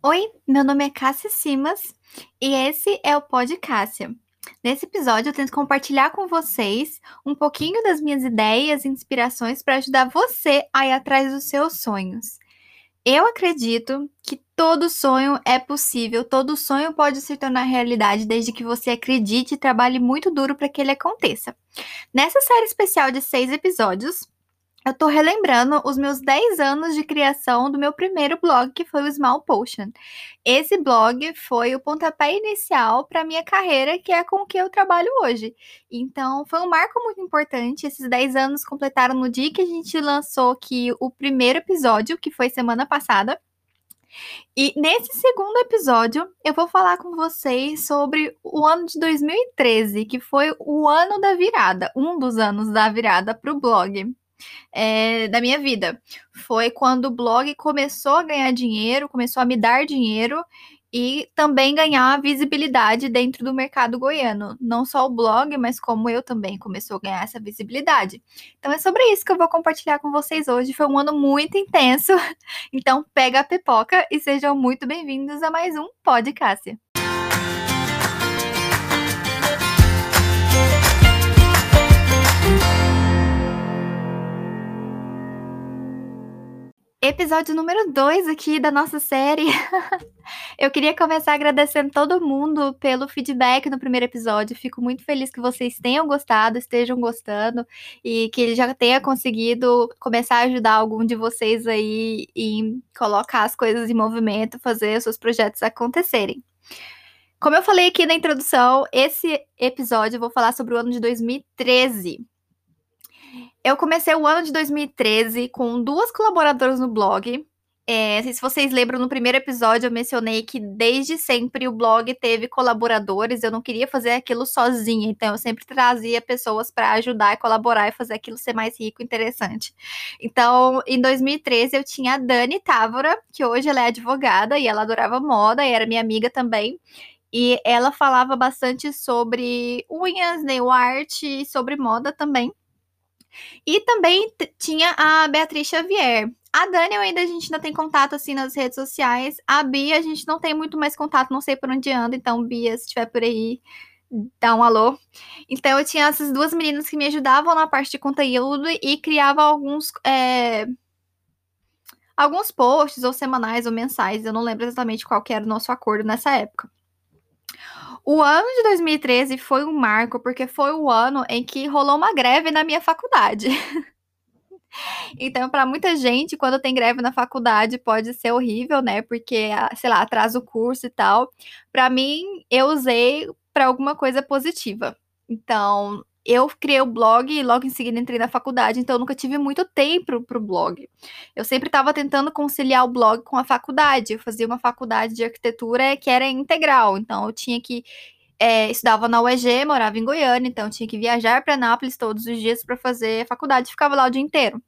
Oi, meu nome é Cássia Simas e esse é o Pod Cássia. Nesse episódio eu tento compartilhar com vocês um pouquinho das minhas ideias e inspirações para ajudar você a ir atrás dos seus sonhos. Eu acredito que todo sonho é possível, todo sonho pode se tornar realidade desde que você acredite e trabalhe muito duro para que ele aconteça. Nessa série especial de seis episódios, eu tô relembrando os meus 10 anos de criação do meu primeiro blog, que foi o Small Potion. Esse blog foi o pontapé inicial para minha carreira, que é com que eu trabalho hoje. Então, foi um marco muito importante. Esses 10 anos completaram no dia que a gente lançou aqui o primeiro episódio, que foi semana passada. E nesse segundo episódio, eu vou falar com vocês sobre o ano de 2013, que foi o ano da virada, um dos anos da virada para o blog é, da minha vida. Foi quando o blog começou a ganhar dinheiro, começou a me dar dinheiro e também ganhar visibilidade dentro do mercado goiano. Não só o blog, mas como eu também começou a ganhar essa visibilidade. Então é sobre isso que eu vou compartilhar com vocês hoje. Foi um ano muito intenso. Então pega a pipoca e sejam muito bem-vindos a mais um podcast. Episódio número 2 aqui da nossa série. Eu queria começar agradecendo todo mundo pelo feedback no primeiro episódio. Fico muito feliz que vocês tenham gostado, estejam gostando e que ele já tenha conseguido começar a ajudar algum de vocês aí em colocar as coisas em movimento, fazer os seus projetos acontecerem. Como eu falei aqui na introdução, esse episódio eu vou falar sobre o ano de 2013. Eu comecei o ano de 2013 com duas colaboradoras no blog. É, se vocês lembram, no primeiro episódio eu mencionei que desde sempre o blog teve colaboradores, eu não queria fazer aquilo sozinha, então eu sempre trazia pessoas para ajudar e colaborar e fazer aquilo ser mais rico e interessante. Então, em 2013 eu tinha a Dani Távora, que hoje ela é advogada e ela adorava moda e era minha amiga também. E ela falava bastante sobre unhas, nail art e sobre moda também. E também tinha a Beatriz Xavier. A Dani ainda a gente ainda tem contato assim nas redes sociais. A Bia a gente não tem muito mais contato, não sei por onde anda. Então, Bia, se estiver por aí, dá um alô. Então, eu tinha essas duas meninas que me ajudavam na parte de conteúdo e criava alguns. É, alguns posts, ou semanais, ou mensais. Eu não lembro exatamente qual era o nosso acordo nessa época. O ano de 2013 foi um marco porque foi o ano em que rolou uma greve na minha faculdade. Então, para muita gente, quando tem greve na faculdade, pode ser horrível, né? Porque, ah, sei lá, atrasa o curso e tal. Para mim, eu usei para alguma coisa positiva. Então, eu criei o blog e logo em seguida entrei na faculdade, então eu nunca tive muito tempo para o blog. Eu sempre estava tentando conciliar o blog com a faculdade. Eu fazia uma faculdade de arquitetura que era integral, então eu tinha que é, estudava na UEG, morava em Goiânia, então tinha que viajar para Anápolis todos os dias para fazer faculdade, ficava lá o dia inteiro.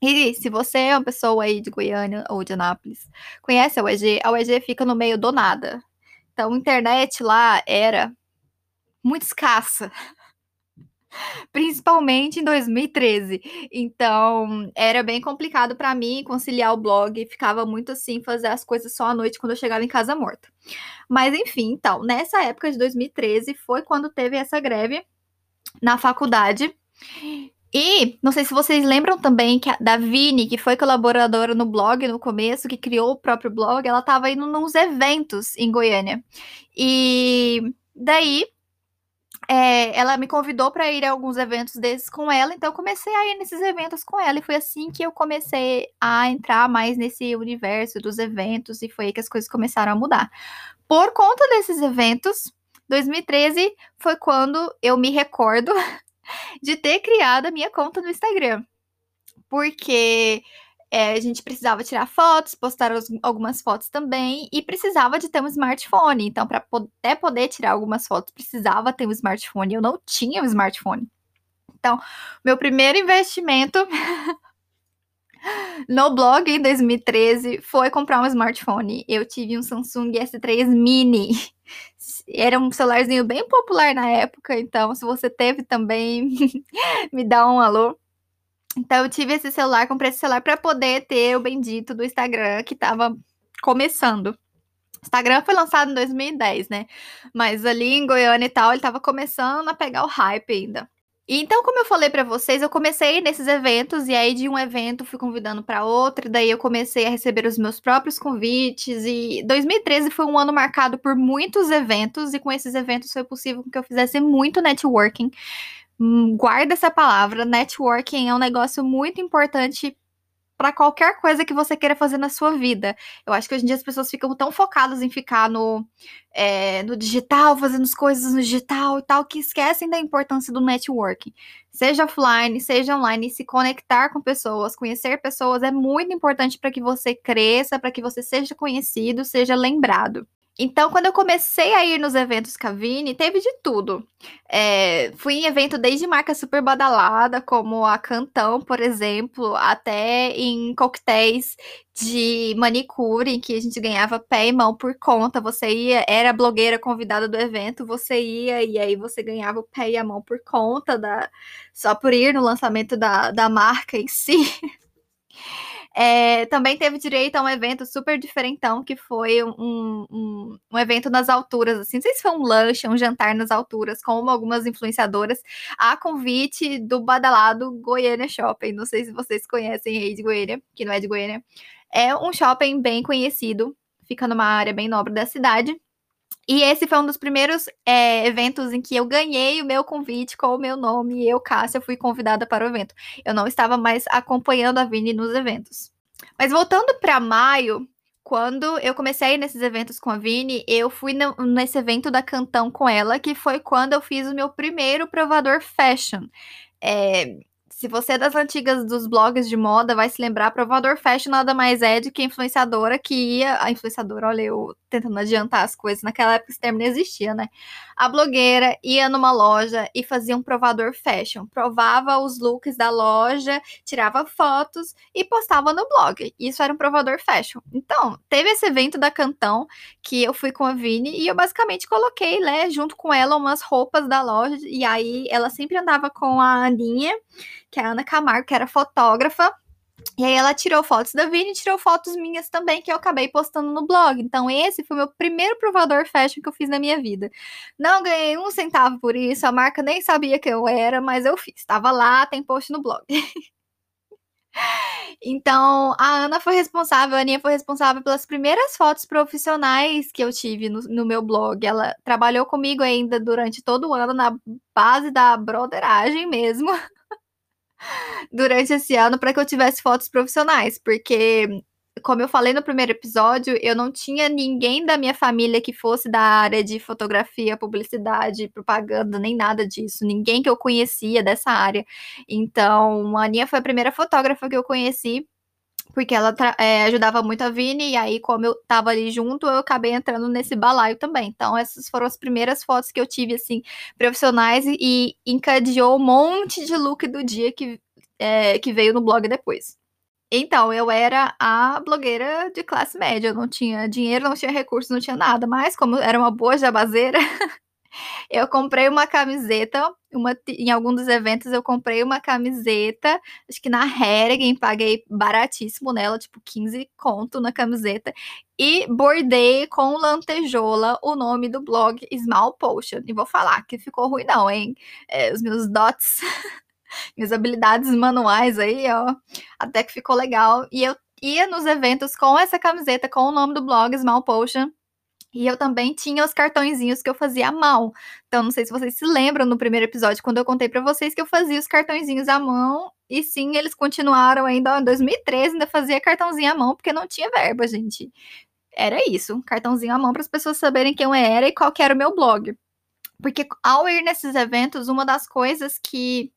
E se você é uma pessoa aí de Goiânia ou de Anápolis, conhece a UEG, a UEG fica no meio do nada. Então, a internet lá era muito escassa principalmente em 2013. Então, era bem complicado para mim conciliar o blog, ficava muito assim, fazer as coisas só à noite quando eu chegava em casa morta. Mas enfim, então, nessa época de 2013 foi quando teve essa greve na faculdade. E não sei se vocês lembram também que a Davine, que foi colaboradora no blog no começo, que criou o próprio blog, ela estava indo nos eventos em Goiânia. E daí é, ela me convidou para ir a alguns eventos desses com ela, então eu comecei a ir nesses eventos com ela, e foi assim que eu comecei a entrar mais nesse universo dos eventos, e foi aí que as coisas começaram a mudar. Por conta desses eventos, 2013 foi quando eu me recordo de ter criado a minha conta no Instagram. Porque é, a gente precisava tirar fotos, postar os, algumas fotos também, e precisava de ter um smartphone. Então, para até poder tirar algumas fotos, precisava ter um smartphone. Eu não tinha um smartphone. Então, meu primeiro investimento no blog em 2013 foi comprar um smartphone. Eu tive um Samsung S3 Mini. Era um celularzinho bem popular na época, então se você teve também, me dá um alô. Então eu tive esse celular, comprei esse celular para poder ter o bendito do Instagram que estava começando. Instagram foi lançado em 2010, né? Mas ali em Goiânia e tal, ele tava começando a pegar o hype ainda. Então, como eu falei para vocês, eu comecei nesses eventos e aí de um evento fui convidando para outro, daí eu comecei a receber os meus próprios convites e 2013 foi um ano marcado por muitos eventos e com esses eventos foi possível que eu fizesse muito networking. Hum, guarda essa palavra, networking é um negócio muito importante para qualquer coisa que você queira fazer na sua vida. Eu acho que hoje em dia as pessoas ficam tão focadas em ficar no, é, no digital, fazendo as coisas no digital e tal, que esquecem da importância do networking. Seja offline, seja online, se conectar com pessoas, conhecer pessoas é muito importante para que você cresça, para que você seja conhecido, seja lembrado. Então, quando eu comecei a ir nos eventos Cavini, teve de tudo. É, fui em evento desde marca super badalada, como a Cantão, por exemplo, até em coquetéis de manicure, em que a gente ganhava pé e mão por conta. Você ia, era blogueira convidada do evento, você ia e aí você ganhava o pé e a mão por conta da. Só por ir no lançamento da, da marca em si. É, também teve direito a um evento super diferentão, que foi um, um, um, evento nas alturas, assim, não sei se foi um lanche, um jantar nas alturas, com algumas influenciadoras, a convite do badalado Goiânia Shopping. Não sei se vocês conhecem aí de Goiânia, que não é de Goiânia. É um shopping bem conhecido, fica numa área bem nobre da cidade. E esse foi um dos primeiros é, eventos em que eu ganhei o meu convite com o meu nome e eu, Cássia, fui convidada para o evento. Eu não estava mais acompanhando a Vini nos eventos. Mas voltando para maio, quando eu comecei nesses eventos com a Vini, eu fui no, nesse evento da Cantão com ela, que foi quando eu fiz o meu primeiro provador fashion. É, se você é das antigas dos blogs de moda, vai se lembrar, Provador Fashion nada mais é do que influenciadora que ia. A influenciadora, olha, eu tentando adiantar as coisas, naquela época esse termo não existia, né? A blogueira ia numa loja e fazia um provador fashion. Provava os looks da loja, tirava fotos e postava no blog. Isso era um provador fashion. Então, teve esse evento da Cantão que eu fui com a Vini e eu basicamente coloquei, né, junto com ela, umas roupas da loja. E aí ela sempre andava com a Aninha que é a Ana Camargo, que era fotógrafa. E aí ela tirou fotos da Vini e tirou fotos minhas também, que eu acabei postando no blog. Então esse foi o meu primeiro provador fashion que eu fiz na minha vida. Não ganhei um centavo por isso, a marca nem sabia que eu era, mas eu fiz. Estava lá, tem post no blog. Então, a Ana foi responsável, a Aninha foi responsável pelas primeiras fotos profissionais que eu tive no, no, meu blog. Ela trabalhou comigo ainda durante todo o ano na base da broderagem mesmo. durante esse ano para que eu tivesse fotos profissionais, porque como eu falei no primeiro episódio, eu não tinha ninguém da minha família que fosse da área de fotografia, publicidade, propaganda, nem nada disso. Ninguém que eu conhecia dessa área. Então, a Aninha foi a primeira fotógrafa que eu conheci porque ela é, ajudava muito a Vini, e aí, como eu tava ali junto, eu acabei entrando nesse balaio também. Então, essas foram as primeiras fotos que eu tive, assim, profissionais, e, encadeou um monte de look do dia que, é, que veio no blog depois. Então, eu era a blogueira de classe média, eu não tinha dinheiro, não tinha recursos, não tinha nada, mas como era uma boa jabazeira, Eu comprei uma camiseta, uma, em algum dos eventos eu comprei uma camiseta, acho que na Heringen, paguei baratíssimo nela, tipo 15 conto na camiseta, e bordei com lantejola o nome do blog Small Potion. E vou falar que ficou ruim não, hein? É, os meus dots, minhas habilidades manuais aí, ó, até que ficou legal. E eu ia nos eventos com essa camiseta, com o nome do blog Small Potion, e eu também tinha os cartõezinhos que eu fazia à mão. Então, não sei se vocês se lembram no primeiro episódio, quando eu contei para vocês que eu fazia os cartõezinhos à mão. E sim, eles continuaram ainda em 2013, ainda fazia cartãozinho à mão, porque não tinha verba, gente. Era isso, cartãozinho à mão para as pessoas saberem quem eu era e qual era o meu blog. Porque ao ir nesses eventos, uma das coisas que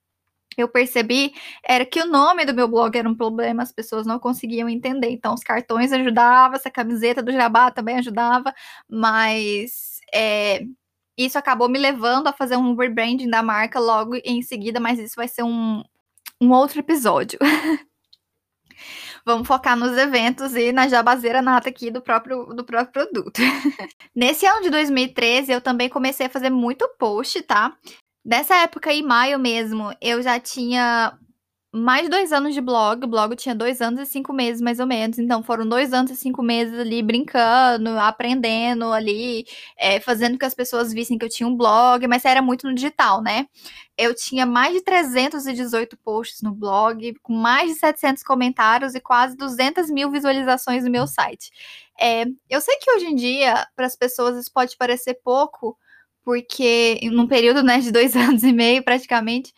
eu percebi era que o nome do meu blog era um problema, as pessoas não conseguiam entender. Então, os cartões ajudavam, essa camiseta do Jabá também ajudava, mas é, isso acabou me levando a fazer um rebranding da marca logo em seguida, mas isso vai ser um, um outro episódio. Vamos focar nos eventos e na jabazeira nata aqui do próprio, do próprio produto. Nesse ano de 2013, eu também comecei a fazer muito post, tá? Dessa época, em maio mesmo, eu já tinha mais dois anos de blog. O blog tinha dois anos e cinco meses, mais ou menos. Então, foram dois anos e cinco meses ali brincando, aprendendo ali, é, fazendo que as pessoas vissem que eu tinha um blog, mas era muito no digital, né? Eu tinha mais de 318 posts no blog, com mais de 700 comentários e quase 200 mil visualizações no meu site. É, eu sei que hoje em dia, para as pessoas, isso pode parecer pouco, porque num período né, de dois anos e meio praticamente,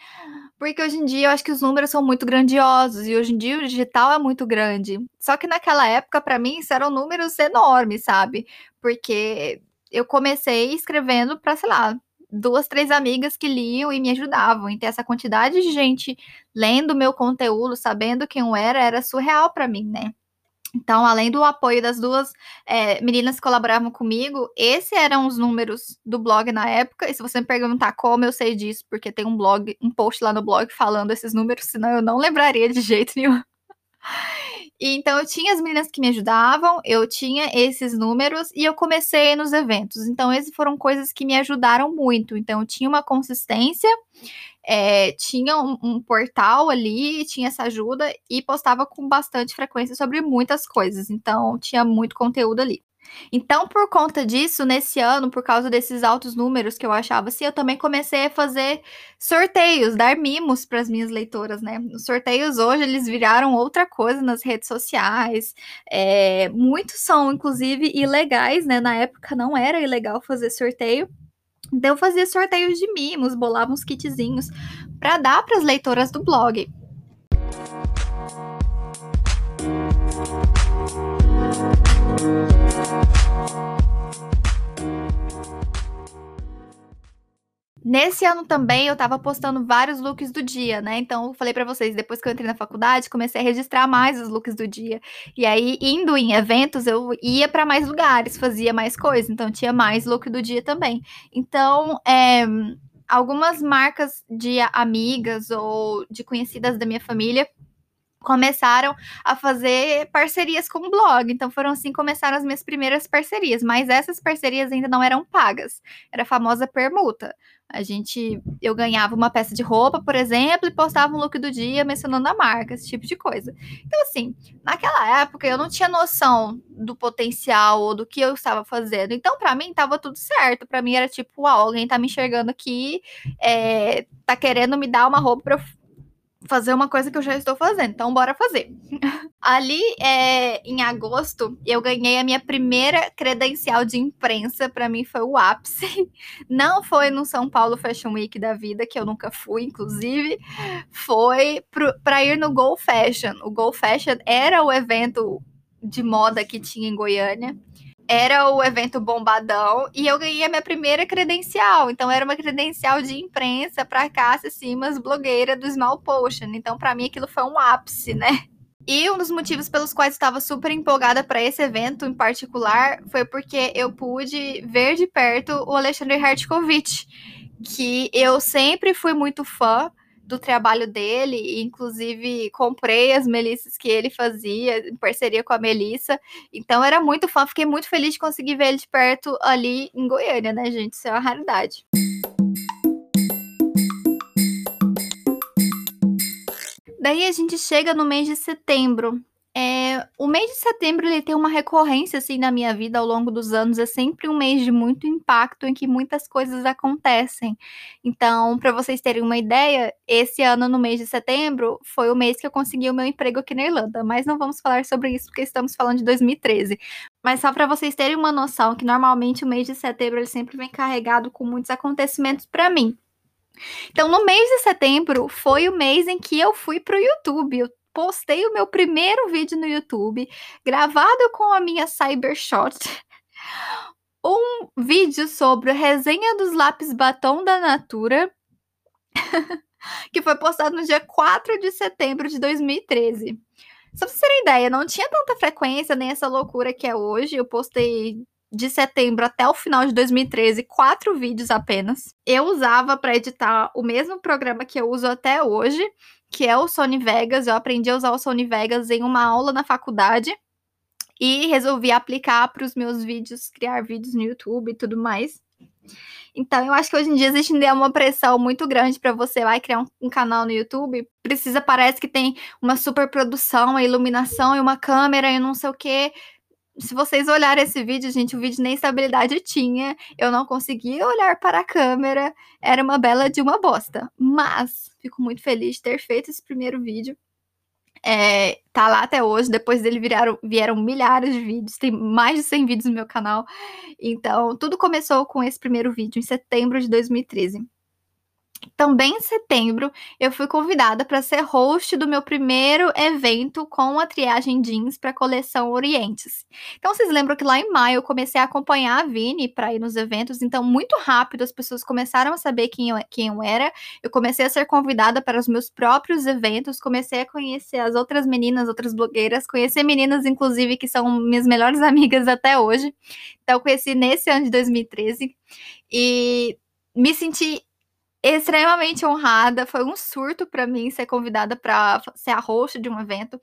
porque hoje em dia eu acho que os números são muito grandiosos e hoje em dia o digital é muito grande. Só que naquela época, para mim, isso eram números enormes, sabe? Porque eu comecei escrevendo para, sei lá, duas, três amigas que liam e me ajudavam. E ter essa quantidade de gente lendo meu conteúdo, sabendo quem eu era, era surreal para mim, né? Então, além do apoio das duas é, meninas que colaboravam comigo, esses eram os números do blog na época. E se você me perguntar como eu sei disso, porque tem um blog, um post lá no blog falando esses números, senão eu não lembraria de jeito nenhum. E, então eu tinha as meninas que me ajudavam, eu tinha esses números e eu comecei nos eventos. Então, essas foram coisas que me ajudaram muito. Então, eu tinha uma consistência é, tinha um, um, portal ali, tinha essa ajuda e postava com bastante frequência sobre muitas coisas. Então, tinha muito conteúdo ali. Então, por conta disso, nesse ano, por causa desses altos números que eu achava assim, eu também comecei a fazer sorteios, dar mimos para as minhas leitoras, né? Os sorteios hoje eles viraram outra coisa nas redes sociais. É, muitos são, inclusive, ilegais, né? Na época não era ilegal fazer sorteio. Então eu fazia sorteios de mimos, bolava uns kitzinhos para dar para as leitoras do blog. Nesse ano também eu tava postando vários looks do dia, né? Então eu falei para vocês, depois que eu entrei na faculdade, comecei a registrar mais os looks do dia. E aí, indo em eventos, eu ia para mais lugares, fazia mais coisas, então tinha mais look do dia também. Então, é, algumas marcas de amigas ou de conhecidas da minha família começaram a fazer parcerias com o blog. Então foram assim começaram as minhas primeiras parcerias, mas essas parcerias ainda não eram pagas. Era a famosa permuta. A gente eu ganhava uma peça de roupa, por exemplo, e postava um look do dia mencionando a marca, esse tipo de coisa. Então assim, naquela época eu não tinha noção do potencial ou do que eu estava fazendo. Então para mim tava tudo certo. Para mim era tipo, uau, alguém tá me enxergando aqui, é, tá querendo me dar uma roupa para fazer uma coisa que eu já estou fazendo, então bora fazer. Ali, é, em agosto, eu ganhei a minha primeira credencial de imprensa, para mim foi o ápice. Não foi no São Paulo Fashion Week da vida, que eu nunca fui, inclusive, foi para ir no Go Fashion. O Go Fashion era o evento de moda que tinha em Goiânia era o evento bombadão e eu ganhei a minha primeira credencial. Então era uma credencial de imprensa para Cássia Simas, blogueira do Small Potion. Então para mim aquilo foi um ápice, né? E um dos motivos pelos quais estava super empolgada para esse evento em particular foi porque eu pude ver de perto o Alexandre Hartkovich, que eu sempre fui muito fã do trabalho dele, e inclusive comprei as melissas que ele fazia em parceria com a Melissa. Então era muito fã, fiquei muito feliz de conseguir ver ele de perto ali em Goiânia, né, gente? Isso é uma raridade. Daí a gente chega no mês de setembro. É, o mês de setembro ele tem uma recorrência assim na minha vida ao longo dos anos. É sempre um mês de muito impacto em que muitas coisas acontecem. Então, para vocês terem uma ideia, esse ano no mês de setembro foi o mês que eu consegui o meu emprego aqui na Irlanda. Mas não vamos falar sobre isso porque estamos falando de 2013. Mas só para vocês terem uma noção que normalmente o mês de setembro ele sempre vem carregado com muitos acontecimentos para mim. Então, no mês de setembro foi o mês em que eu fui para o YouTube. Eu postei o meu primeiro vídeo no YouTube, gravado com a minha Cybershot. Um vídeo sobre a resenha dos lápis batom da Natura, que foi postado no dia 4 de setembro de 2013. Só pra vocês terem ideia, não tinha tanta frequência nem essa loucura que é hoje. Eu postei de setembro até o final de 2013, quatro vídeos apenas. Eu usava para editar o mesmo programa que eu uso até hoje, que é o Sony Vegas. Eu aprendi a usar o Sony Vegas em uma aula na faculdade e resolvi aplicar para os meus vídeos, criar vídeos no YouTube e tudo mais. Então, eu acho que hoje em dia existe uma pressão muito grande para você vai criar um, um, canal no YouTube. Precisa, parece que tem uma super produção, uma iluminação e uma câmera e não sei o quê. Se vocês olharem esse vídeo, gente, o vídeo nem estabilidade tinha. Eu não conseguia olhar para a câmera. Era uma bela de uma bosta. Mas fico muito feliz de ter feito esse primeiro vídeo. É, tá lá até hoje, depois dele viraram, vieram milhares de vídeos, tem mais de 100 vídeos no meu canal. Então, tudo começou com esse primeiro vídeo, em setembro de 2013. Também em setembro, eu fui convidada para ser host do meu primeiro evento com a triagem jeans para a coleção Orientes. Então, vocês lembram que lá em maio eu comecei a acompanhar a Vini para ir nos eventos, então, muito rápido as pessoas começaram a saber quem eu, quem eu era. Eu comecei a ser convidada para os meus próprios eventos, comecei a conhecer as outras meninas, outras blogueiras, conhecer meninas, inclusive, que são minhas melhores amigas até hoje. Então, eu conheci nesse ano de 2013 e me senti extremamente honrada. Foi um surto para mim ser convidada para ser a host de um evento.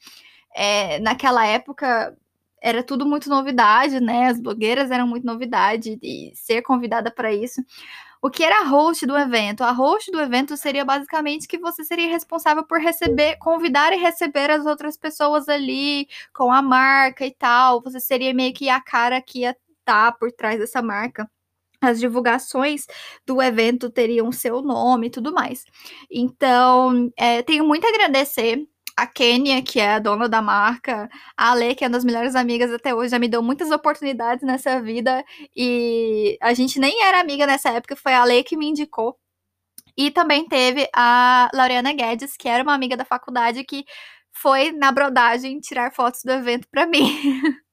É, naquela época era tudo muito novidade, né? As blogueiras eram muito novidade e ser convidada para isso. O que era a host do evento? A host do evento seria basicamente que você seria responsável por receber, convidar e receber as outras pessoas ali com a marca e tal. Você seria meio que a cara que ia estar tá por trás dessa marca as divulgações do evento teriam seu nome e tudo mais. Então, é, tenho muito a agradecer a Kênia, que é a dona da marca, a Ale, que é uma das melhores amigas até hoje, já me deu muitas oportunidades nessa vida e a gente nem era amiga nessa época, foi a Ale que me indicou. E também teve a Laureana Guedes, que era uma amiga da faculdade que foi na brodagem tirar fotos do evento para mim.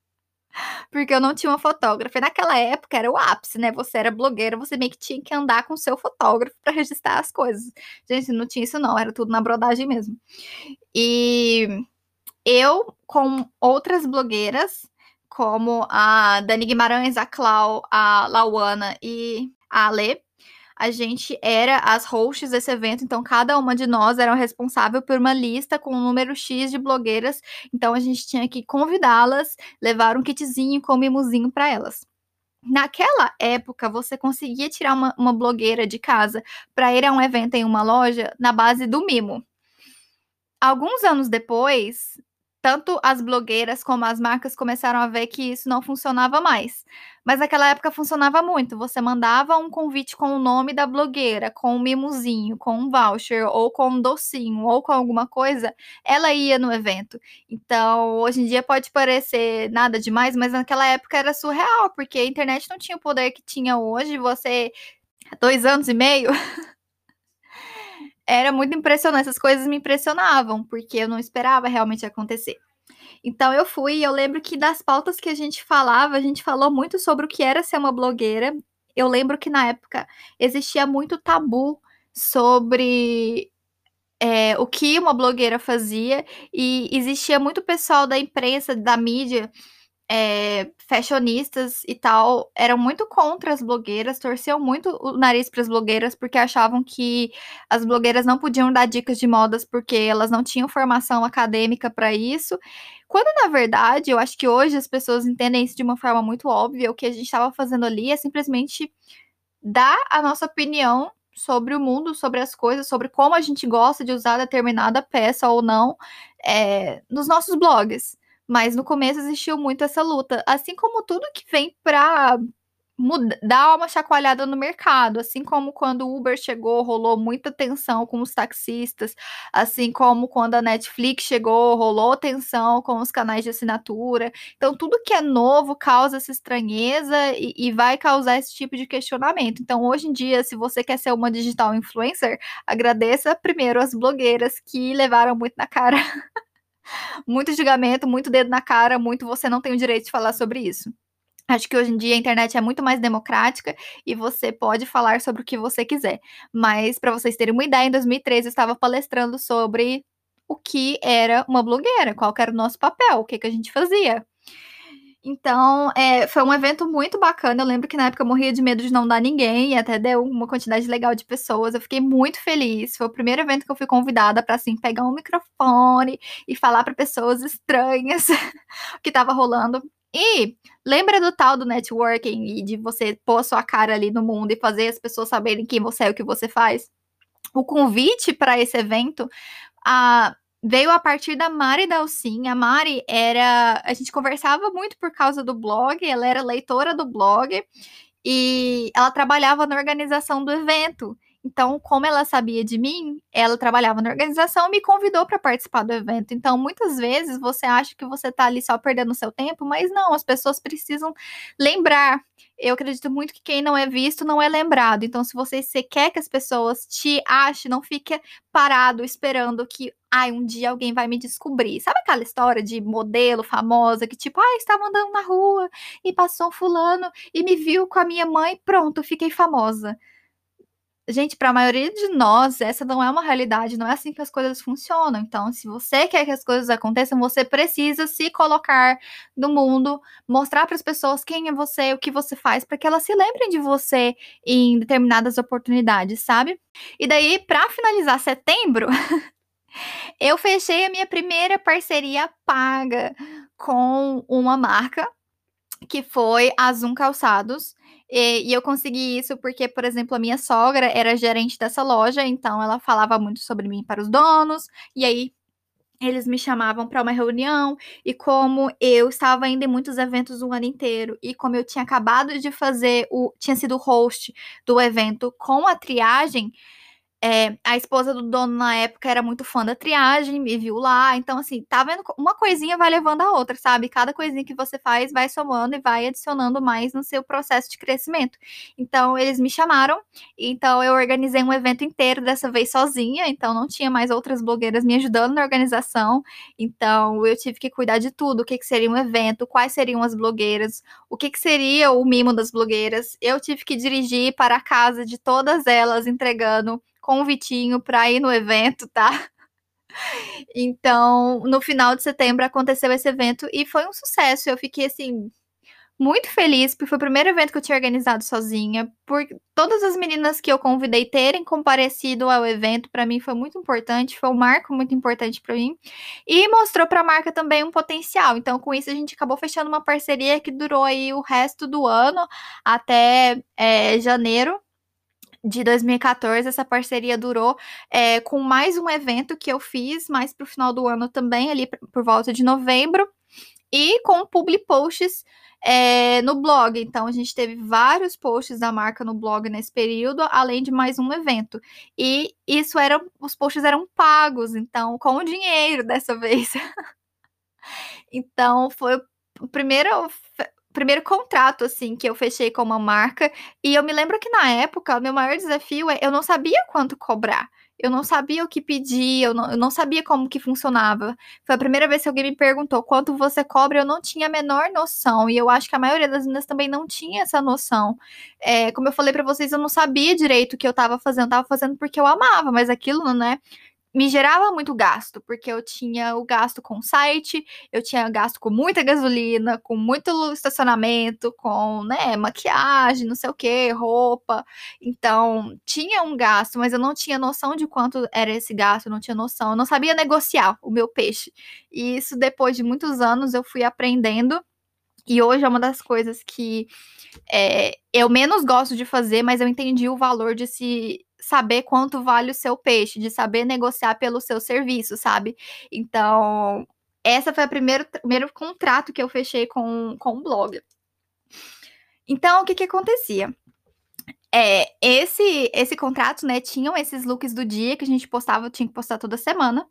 porque eu não tinha uma fotógrafa. E naquela época era o ápice, né? Você era blogueira, você meio que tinha que andar com seu fotógrafo para registrar as coisas. Gente, não tinha isso não, era tudo na brodagem mesmo. E eu com outras blogueiras, como a Dani Guimarães, a Clau, a Lauana e a Ale, a gente era as hosts desse evento, então cada uma de nós era responsável por uma lista com um número X de blogueiras, então a gente tinha que convidá-las, levar um kitzinho com um mimozinho para elas. Naquela época, você conseguia tirar uma, uma blogueira de casa para ir a um evento em uma loja na base do mimo. Alguns anos depois, tanto as blogueiras como as marcas começaram a ver que isso não funcionava mais. Mas naquela época funcionava muito. Você mandava um convite com o nome da blogueira, com um mimozinho, com um voucher, ou com um docinho, ou com alguma coisa, ela ia no evento. Então, hoje em dia pode parecer nada demais, mas naquela época era surreal, porque a internet não tinha o poder que tinha hoje. Você, dois anos e meio. era muito impressionante, essas coisas me impressionavam, porque eu não esperava realmente acontecer. Então eu fui, e eu lembro que das pautas que a gente falava, a gente falou muito sobre o que era ser uma blogueira. Eu lembro que na época existia muito tabu sobre é, o que uma blogueira fazia, e existia muito pessoal da imprensa, da mídia, é, fashionistas e tal eram muito contra as blogueiras, torciam muito o nariz para as blogueiras porque achavam que as blogueiras não podiam dar dicas de modas porque elas não tinham formação acadêmica para isso. Quando na verdade, eu acho que hoje as pessoas entendem isso de uma forma muito óbvia, o que a gente estava fazendo ali é simplesmente dar a nossa opinião sobre o mundo, sobre as coisas, sobre como a gente gosta de usar determinada peça ou não é, nos nossos blogs. Mas no começo existiu muito essa luta, assim como tudo que vem para dar uma chacoalhada no mercado, assim como quando o Uber chegou, rolou muita tensão com os taxistas, assim como quando a Netflix chegou, rolou tensão com os canais de assinatura. Então, tudo que é novo causa essa estranheza e, e vai causar esse tipo de questionamento. Então, hoje em dia, se você quer ser uma digital influencer, agradeça primeiro as blogueiras que levaram muito na cara muito julgamento, muito dedo na cara, muito você não tem o direito de falar sobre isso. Acho que hoje em dia a internet é muito mais democrática e você pode falar sobre o que você quiser. Mas, para vocês terem uma ideia, em 2013 eu estava palestrando sobre o que era uma blogueira, qual era o nosso papel, o que, que a gente fazia. Então, é, foi um evento muito bacana. Eu lembro que na época eu morria de medo de não dar ninguém, e até deu uma quantidade legal de pessoas. Eu fiquei muito feliz. Foi o primeiro evento que eu fui convidada para assim pegar um microfone e falar para pessoas estranhas o que estava rolando. E lembra do tal do networking e de você pôr a sua cara ali no mundo e fazer as pessoas saberem quem você é e o que você faz? O convite para esse evento a, veio a partir da Mari Dalcin. A Mari era. A gente conversava muito por causa do blog, ela era leitora do blog e ela trabalhava na organização do evento. Então, como ela sabia de mim, ela trabalhava na organização e me convidou para participar do evento. Então, muitas vezes você acha que você está ali só perdendo seu tempo, mas não, as pessoas precisam lembrar. Eu acredito muito que quem não é visto não é lembrado. Então, se você, você quer que as pessoas te achem, não fique parado esperando que ai, um dia alguém vai me descobrir. Sabe aquela história de modelo famosa que tipo, ai, estava andando na rua e passou um fulano e me viu com a minha mãe, pronto, fiquei famosa. Gente, para a maioria de nós, essa não é uma realidade, não é assim que as coisas funcionam. Então, se você quer que as coisas aconteçam, você precisa se colocar no mundo, mostrar para as pessoas quem é você, o que você faz, para que elas se lembrem de você em determinadas oportunidades, sabe? E daí, para finalizar setembro, eu fechei a minha primeira parceria paga com uma marca que foi a Zoom Calçados. E, e, eu consegui isso porque, por exemplo, a minha sogra era gerente dessa loja, então ela falava muito sobre mim para os donos, e aí eles me chamavam para uma reunião, e como eu estava indo em muitos eventos o ano inteiro, e como eu tinha acabado de fazer o. tinha sido host do evento com a triagem, é, a esposa do dono na época era muito fã da triagem, me viu lá. Então, assim, tá vendo? Uma coisinha vai levando a outra, sabe? Cada coisinha que você faz vai somando e vai adicionando mais no seu processo de crescimento. Então, eles me chamaram. Então, eu organizei um evento inteiro dessa vez sozinha. Então, não tinha mais outras blogueiras me ajudando na organização. Então, eu tive que cuidar de tudo. O que, que seria um evento, quais seriam as blogueiras, o que, que seria o mimo das blogueiras. Eu tive que dirigir para a casa de todas elas, entregando com o Vitinho para ir no evento, tá? Então, no final de setembro aconteceu esse evento e foi um sucesso. Eu fiquei assim muito feliz, porque foi o primeiro evento que eu tinha organizado sozinha, por todas as meninas que eu convidei terem comparecido ao evento, para mim foi muito importante, foi um marco muito importante para mim, e mostrou para a marca também um potencial. Então, com isso a gente acabou fechando uma parceria que durou aí o resto do ano até é, janeiro de 2014, essa parceria durou é, com mais um evento que eu fiz, mais para o final do ano também, ali por volta de novembro, e com publi posts é, no blog. Então, a gente teve vários posts da marca no blog nesse período, além de mais um evento. E isso era, os posts eram pagos, então, com dinheiro dessa vez. então, foi o primeiro primeiro contrato, assim, que eu fechei com uma marca. E eu me lembro que na época, o meu maior desafio é eu não sabia quanto cobrar. Eu não sabia o que pedir, eu não, eu não sabia como que funcionava. Foi a primeira vez que alguém me perguntou quanto você cobra, eu não tinha a menor noção. E eu acho que a maioria das meninas também não tinha essa noção. É, como eu falei para vocês, eu não sabia direito o que eu tava fazendo. Eu tava fazendo porque eu amava, mas aquilo, né? Me gerava muito gasto, porque eu tinha o gasto com site, eu tinha gasto com muita gasolina, com muito estacionamento, com, né, maquiagem, não sei o que, roupa. Então, tinha um gasto, mas eu não tinha noção de quanto era esse gasto, não tinha noção, eu não sabia negociar o meu peixe. E isso, depois de muitos anos, eu fui aprendendo. E hoje é uma das coisas que é, eu menos gosto de fazer, mas eu entendi o valor de se saber quanto vale o seu peixe, de saber negociar pelo seu serviço, sabe? Então, essa foi o primeiro, primeiro contrato que eu fechei com, com o blog. Então, o que que acontecia? É, esse esse contrato, né, tinham esses looks do dia que a gente postava, tinha que postar toda semana.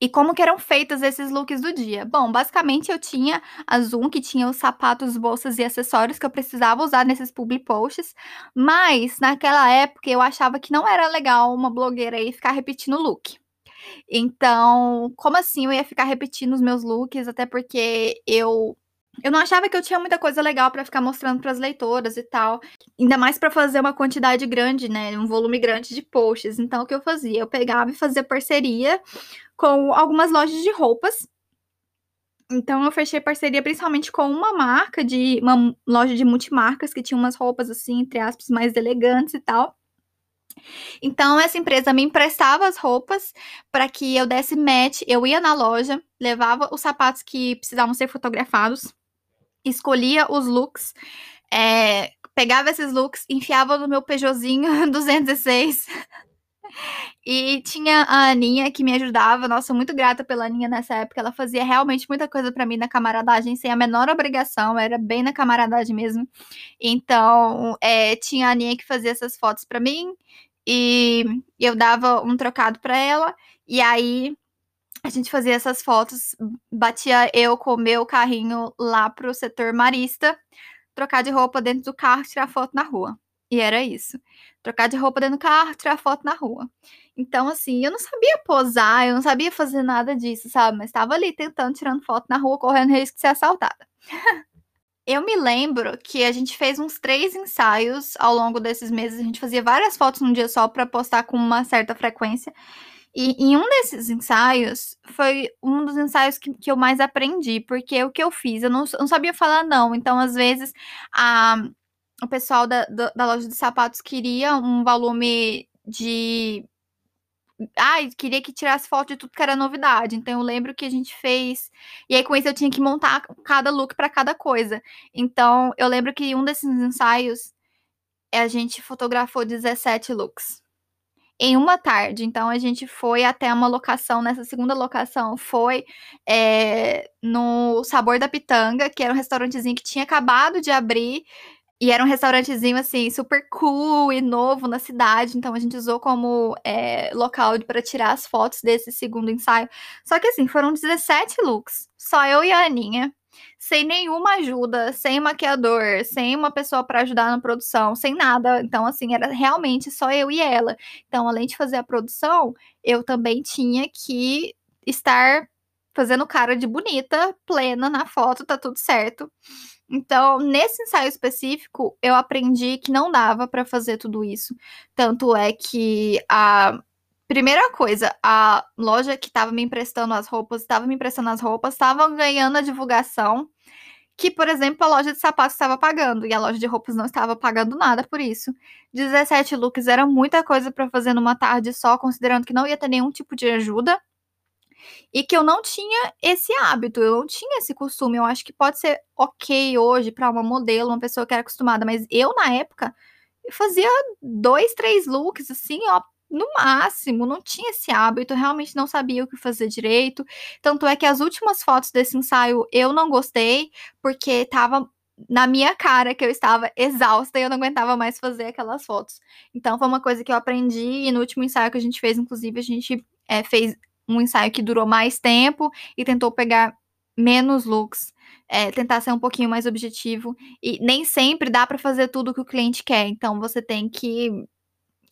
E como que eram feitos esses looks do dia? Bom, basicamente eu tinha a Zoom, que tinha os sapatos, bolsas e acessórios que eu precisava usar nesses public posts, mas naquela época eu achava que não era legal uma blogueira aí ficar repetindo o look. Então, como assim eu ia ficar repetindo os meus looks? Até porque eu eu não achava que eu tinha muita coisa legal para ficar mostrando para as leitoras e tal. Ainda mais para fazer uma quantidade grande, né? Um volume grande de posts. Então, o que eu fazia? Eu pegava e fazia parceria com algumas lojas de roupas. Então eu fechei parceria principalmente com uma marca de uma loja de multimarcas que tinha umas roupas assim, entre aspas, mais elegantes e tal. Então essa empresa me emprestava as roupas para que eu desse match, eu ia na loja, levava os sapatos que precisavam ser fotografados escolhia os looks, é, pegava esses looks, enfiava no meu Peugeotzinho 206 e tinha a Aninha que me ajudava. Nossa, muito grata pela Aninha nessa época. Ela fazia realmente muita coisa para mim na camaradagem, sem a menor obrigação. Era bem na camaradagem mesmo. Então, é, tinha a Aninha que fazia essas fotos para mim. E eu dava um trocado para ela. E aí a gente fazia essas fotos, batia eu com o meu carrinho lá pro setor marista, trocar de roupa dentro do carro, tirar foto na rua. E era isso. Trocar de roupa dentro do carro, tirar foto na rua. Então, assim, eu não sabia posar, eu não sabia fazer nada disso, sabe? Mas estava ali tentando, tirando foto na rua, correndo risco de ser assaltada. eu me lembro que a gente fez uns três ensaios ao longo desses meses. A gente fazia várias fotos num dia só para postar com uma certa frequência. E em um desses ensaios, foi um dos ensaios que, que eu mais aprendi, porque o que eu fiz, eu não, eu não sabia falar não. Então, às vezes, a, o pessoal da, da, da loja de sapatos queria um volume de ai, queria que tirasse foto de tudo que era novidade. Então eu lembro que a gente fez. E aí com isso eu tinha que montar cada look para cada coisa. Então eu lembro que um desses ensaios a gente fotografou 17 looks em uma tarde. Então a gente foi até uma locação, nessa segunda locação foi é, no Sabor da Pitanga, que era um restaurantezinho que tinha acabado de abrir. E era um restaurantezinho, assim, super cool e novo na cidade. Então a gente usou como é, local para tirar as fotos desse segundo ensaio. Só que, assim, foram 17 looks. Só eu e a Aninha sem nenhuma ajuda, sem maquiador, sem uma pessoa para ajudar na produção, sem nada. Então, assim, era realmente só eu e ela. Então, além de fazer a produção, eu também tinha que estar fazendo cara de bonita, plena na foto, tá tudo certo. Então, nesse ensaio específico, eu aprendi que não dava para fazer tudo isso. Tanto é que a Primeira coisa, a loja que estava me emprestando as roupas, estava me emprestando as roupas, estavam ganhando a divulgação que, por exemplo, a loja de sapatos estava pagando e a loja de roupas não estava pagando nada por isso. 17 looks era muita coisa para fazer numa tarde só, considerando que não ia ter nenhum tipo de ajuda e que eu não tinha esse hábito, eu não tinha esse costume. Eu acho que pode ser ok hoje para uma modelo, uma pessoa que era acostumada, mas eu na época fazia dois, três looks assim, ó, no máximo, não tinha esse hábito, realmente não sabia o que fazer direito. Tanto é que as últimas fotos desse ensaio eu não gostei, porque tava na minha cara que eu estava exausta e eu não aguentava mais fazer aquelas fotos. Então foi uma coisa que eu aprendi e no último ensaio que a gente fez, inclusive, a gente é, fez um ensaio que durou mais tempo e tentou pegar menos looks. É, tentar ser um pouquinho mais objetivo e nem sempre dá para fazer tudo que o cliente quer. Então você tem que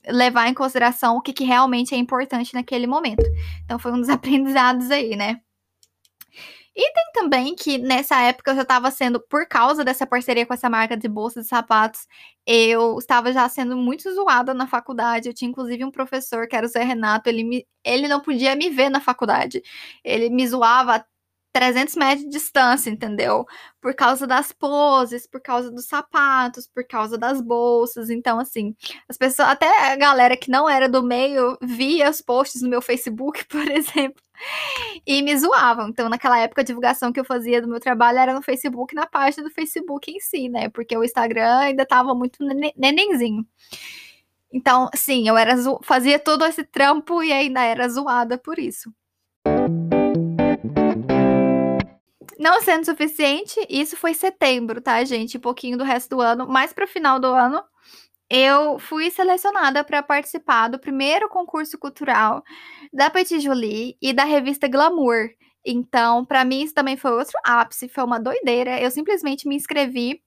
levar em consideração o que, que realmente é importante naquele momento. Então foi um dos aprendizados aí, né? E tem também que nessa época eu já estava sendo, por causa dessa parceria com essa marca de bolsas e sapatos, eu estava já sendo muito zoada na faculdade. Eu tinha inclusive um professor, que era o Zé Renato, ele, me, ele não podia me ver na faculdade. Ele me zoava 300 metros de distância, entendeu? Por causa das poses, por causa dos sapatos, por causa das bolsas. Então, assim, as pessoas, até a galera que não era do meio, via os posts no meu Facebook, por exemplo, e me zoavam. Então, naquela época, a divulgação que eu fazia do meu trabalho era no Facebook, na página do Facebook em si, né? Porque o Instagram ainda tava muito nenenzinho. Então, sim, eu era fazia todo esse trampo e ainda era zoada por isso. Não sendo suficiente, isso foi setembro, tá, gente? Um pouquinho do resto do ano, mais para o final do ano, eu fui selecionada para participar do primeiro concurso cultural da Petit Jolie e da revista Glamour. Então, para mim, isso também foi outro ápice, foi uma doideira. Eu simplesmente me inscrevi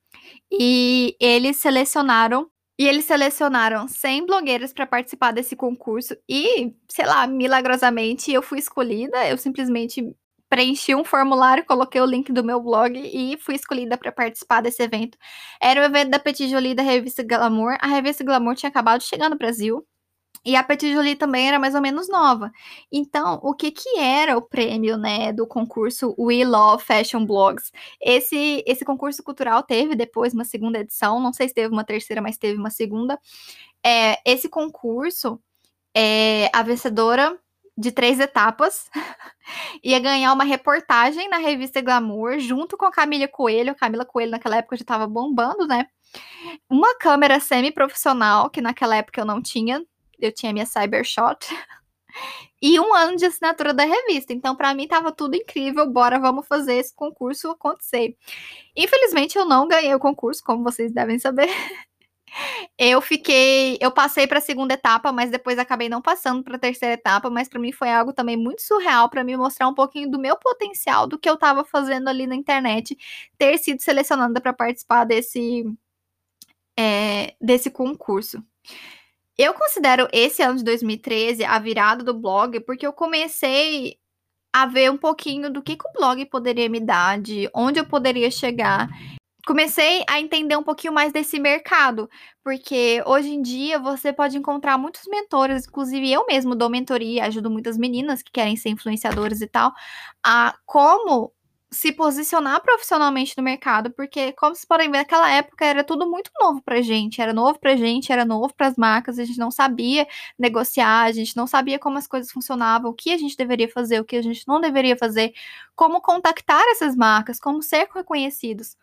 e eles selecionaram. E eles selecionaram 100 blogueiras para participar desse concurso e, sei lá, milagrosamente eu fui escolhida. Eu simplesmente preenchi um formulário, coloquei o link do meu blog e fui escolhida para participar desse evento. Era o evento da Petit Jolie da revista Glamour. A revista Glamour tinha acabado de chegar no Brasil. E a Petit Jolie também era mais ou menos nova. Então, o que que era o prêmio, né, do concurso We Love Fashion Blogs? Esse esse concurso cultural teve depois uma segunda edição, não sei se teve uma terceira, mas teve uma segunda. É, esse concurso, é, a vencedora de três etapas. Ia ganhar uma reportagem na revista Glamour, junto com a Camila Coelho. Camila Coelho, naquela época, já estava bombando, né? Uma câmera semi-profissional, que naquela época eu não tinha. Eu tinha minha Cybershot. e um ano de assinatura da revista. Então, para mim, tava tudo incrível. Bora, vamos fazer esse concurso acontecer. Infelizmente, eu não ganhei o concurso, como vocês devem saber. Eu fiquei, eu passei para a segunda etapa, mas depois acabei não passando para a terceira etapa, mas para mim foi algo também muito surreal para me mostrar um pouquinho do meu potencial, do que eu estava fazendo ali na internet, ter sido selecionada para participar desse é, desse concurso. Eu considero esse ano de 2013 a virada do blog, porque eu comecei a ver um pouquinho do que, que o blog poderia me dar, de onde eu poderia chegar. Comecei a entender um pouquinho mais desse mercado, porque hoje em dia você pode encontrar muitos mentores, inclusive eu mesmo dou mentoria, ajudo muitas meninas que querem ser influenciadoras e tal, a como se posicionar profissionalmente no mercado, porque, como vocês podem ver, naquela época era tudo muito novo pra gente, era novo pra gente, era novo para as marcas, a gente não sabia negociar, a gente não sabia como as coisas funcionavam, o que a gente deveria fazer, o que a gente não deveria fazer, como contactar essas marcas, como ser reconhecidos.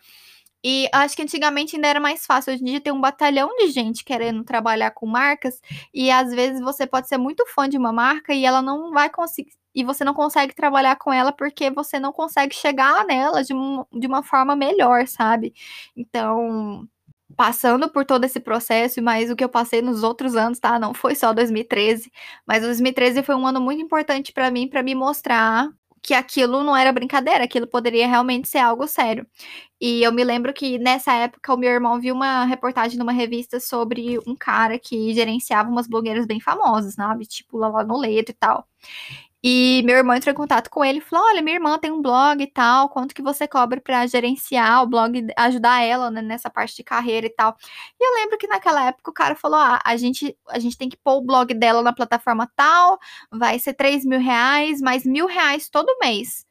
E acho que antigamente ainda era mais fácil. Hoje em dia tem um batalhão de gente querendo trabalhar com marcas, e às vezes você pode ser muito fã de uma marca e ela não vai conseguir e você não consegue trabalhar com ela porque você não consegue chegar nela de, um, de uma forma melhor, sabe? Então, passando por todo esse processo, mas o que eu passei nos outros anos, tá? Não foi só 2013, mas 2013 foi um ano muito importante para mim, para me mostrar que aquilo não era brincadeira, aquilo poderia realmente ser algo sério. E eu me lembro que nessa época o meu irmão viu uma reportagem numa revista sobre um cara que gerenciava umas blogueiras bem famosas, sabe? Tipo lá no Leto e tal. E meu irmão entrou em contato com ele e falou: Olha, minha irmã tem um blog e tal, quanto que você cobra para gerenciar o blog, ajudar ela né, nessa parte de carreira e tal. E eu lembro que naquela época o cara falou: Ah, a gente, a gente tem que pôr o blog dela na plataforma tal, vai ser 3 mil reais, mais mil reais todo mês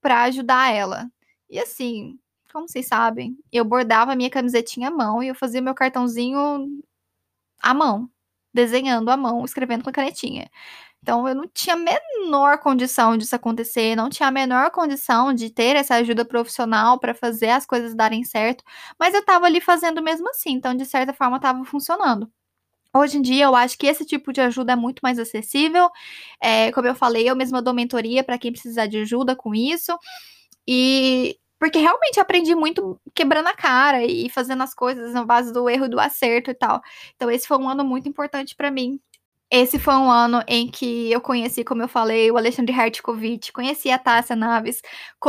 para ajudar ela. E assim, como vocês sabem, eu bordava minha camisetinha à mão e eu fazia meu cartãozinho à mão, desenhando à mão, escrevendo com a canetinha. Então eu não tinha a menor condição disso acontecer, não tinha a menor condição de ter essa ajuda profissional para fazer as coisas darem certo, mas eu estava ali fazendo mesmo assim, então de certa forma estava funcionando. Hoje em dia, eu acho que esse tipo de ajuda é muito mais acessível. É, como eu falei, eu mesma dou mentoria para quem precisar de ajuda com isso. E porque realmente aprendi muito quebrando a cara e fazendo as coisas na base do erro e do acerto e tal. Então, esse foi um ano muito importante para mim esse foi um ano em que eu conheci, como eu falei, o Alexandre Hartkovich, conheci a Tássia Naves,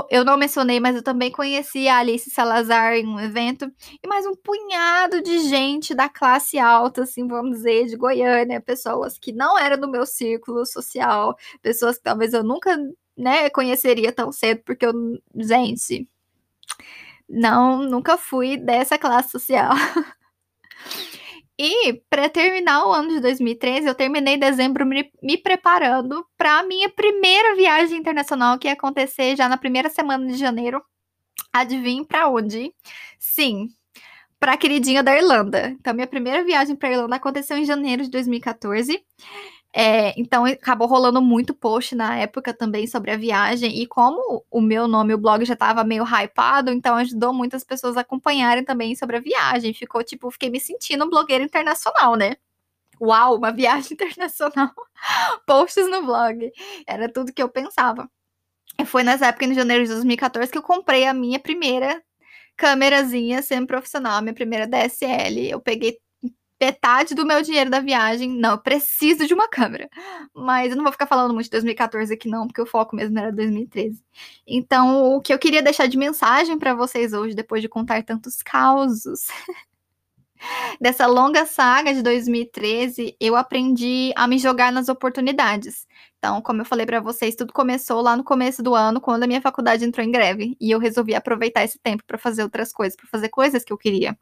eu não mencionei, mas eu também conheci a Alice Salazar em um evento, e mais um punhado de gente da classe alta, assim, vamos dizer, de Goiânia, pessoas que não eram do meu círculo social, pessoas que talvez eu nunca, né, conheceria tão cedo, porque eu, gente, não, nunca fui dessa classe social. E para terminar o ano de 2013, eu terminei dezembro me, me preparando para a minha primeira viagem internacional que ia acontecer já na primeira semana de janeiro. Adivinhe para onde? Sim, para a queridinha da Irlanda. Então, minha primeira viagem para Irlanda aconteceu em janeiro de 2014. É, então acabou rolando muito post na época também sobre a viagem. E como o meu nome, o blog já estava meio hypado, então ajudou muitas pessoas a acompanharem também sobre a viagem. Ficou tipo, fiquei me sentindo blogueira internacional, né? Uau, uma viagem internacional. Posts no blog. Era tudo que eu pensava. E foi nessa época, em janeiro de 2014, que eu comprei a minha primeira câmerazinha semi-profissional, minha primeira DSL. Eu peguei metade do meu dinheiro da viagem. Não, eu preciso de uma câmera. Mas eu não vou ficar falando muito de 2014 aqui, não, porque o foco mesmo era 2013. Então, o que eu queria deixar de mensagem para vocês hoje, depois de contar tantos causos. Dessa longa saga de 2013, eu aprendi a me jogar nas oportunidades. Então, como eu falei para vocês, tudo começou lá no começo do ano, quando a minha faculdade entrou em greve, e eu resolvi aproveitar esse tempo para fazer outras coisas, para fazer coisas que eu queria.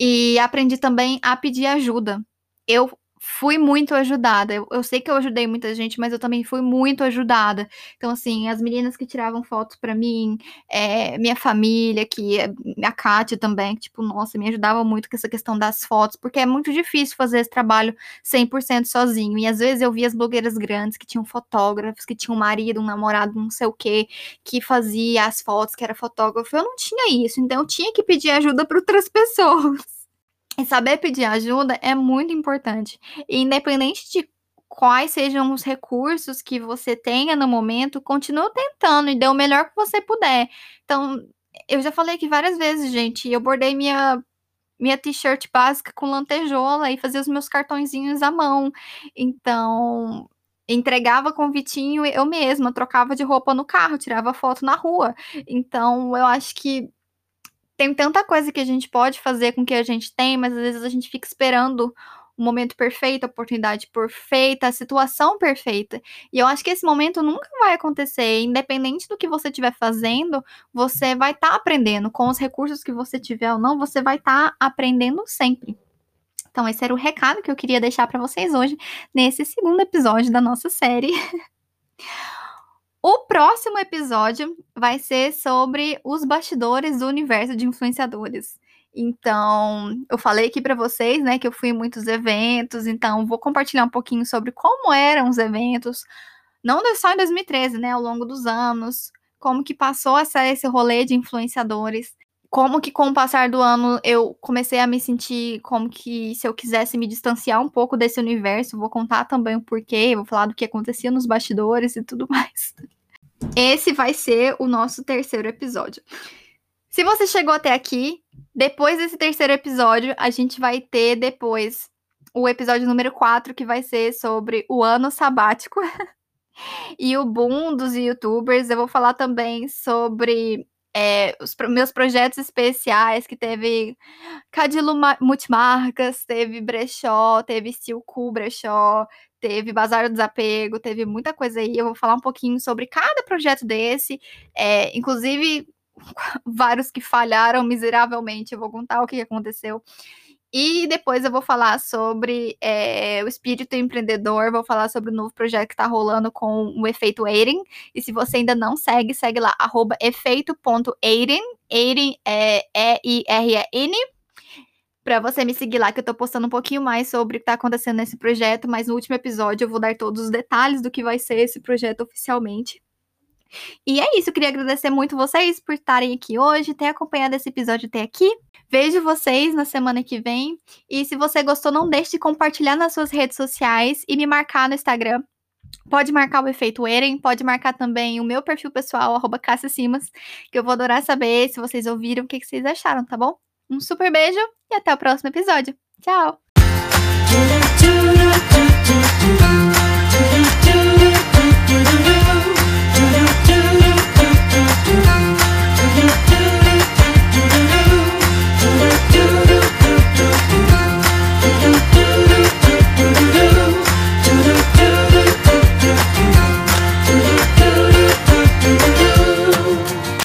E aprendi também a pedir ajuda. Eu fui muito ajudada. Eu, eu, sei que eu ajudei muita gente, mas eu também fui muito ajudada. Então, assim, as meninas que tiravam fotos para mim, é, minha família, que é, a Kátia também, que, tipo, nossa, me ajudava muito com essa questão das fotos, porque é muito difícil fazer esse trabalho 100% sozinho. E às vezes eu via as blogueiras grandes que tinham fotógrafos, que tinham um marido, um namorado, não sei o quê, que fazia as fotos, que era fotógrafo. Eu não tinha isso, então eu tinha que pedir ajuda para outras pessoas. E saber pedir ajuda é muito importante. E independente de quais sejam os recursos que você tenha no momento, continue tentando e dê o melhor que você puder. Então, eu já falei aqui várias vezes, gente, eu bordei minha minha t-shirt básica com lantejola e fazia os meus cartõezinhos à mão. Então, entregava convitinho eu mesma, trocava de roupa no carro, tirava foto na rua. Então, eu acho que tem tanta coisa que a gente pode fazer com o que a gente tem, mas às vezes a gente fica esperando o momento perfeito, a oportunidade perfeita, a situação perfeita. E eu acho que esse momento nunca vai acontecer. Independente do que você estiver fazendo, você vai estar tá aprendendo. Com os recursos que você tiver ou não, você vai estar tá aprendendo sempre. Então, esse era o recado que eu queria deixar para vocês hoje, nesse segundo episódio da nossa série. O próximo episódio vai ser sobre os bastidores do universo de influenciadores. Então, eu falei aqui para vocês, né, que eu fui em muitos eventos, então vou compartilhar um pouquinho sobre como eram os eventos, não só em 2013, né, ao longo dos anos, como que passou essa, esse rolê de influenciadores, como que com o passar do ano eu comecei a me sentir como que se eu quisesse me distanciar um pouco desse universo, vou contar também o porquê, vou falar do que acontecia nos bastidores e tudo mais. Esse vai ser o nosso terceiro episódio. Se você chegou até aqui, depois desse terceiro episódio, a gente vai ter depois o episódio número 4, que vai ser sobre o ano sabático e o boom dos youtubers. Eu vou falar também sobre é, os meus projetos especiais, que teve Cadilo Multimarcas, teve Brechó, teve Cool Brechó, teve Bazar do Desapego, teve muita coisa aí. Eu vou falar um pouquinho sobre cada projeto desse, é, inclusive vários que falharam miseravelmente. Eu vou contar o que aconteceu. E depois eu vou falar sobre é, o espírito empreendedor, vou falar sobre o novo projeto que está rolando com o Efeito Eiren. E se você ainda não segue, segue lá, arroba efeito.eiren. Eiren é E-I-R-E-N para você me seguir lá, que eu tô postando um pouquinho mais sobre o que tá acontecendo nesse projeto, mas no último episódio eu vou dar todos os detalhes do que vai ser esse projeto oficialmente. E é isso, eu queria agradecer muito vocês por estarem aqui hoje, ter acompanhado esse episódio até aqui. Vejo vocês na semana que vem. E se você gostou, não deixe de compartilhar nas suas redes sociais e me marcar no Instagram. Pode marcar o efeito Eren, pode marcar também o meu perfil pessoal, arroba Simas, que eu vou adorar saber se vocês ouviram, o que, que vocês acharam, tá bom? Um super beijo e até o próximo episódio. Tchau!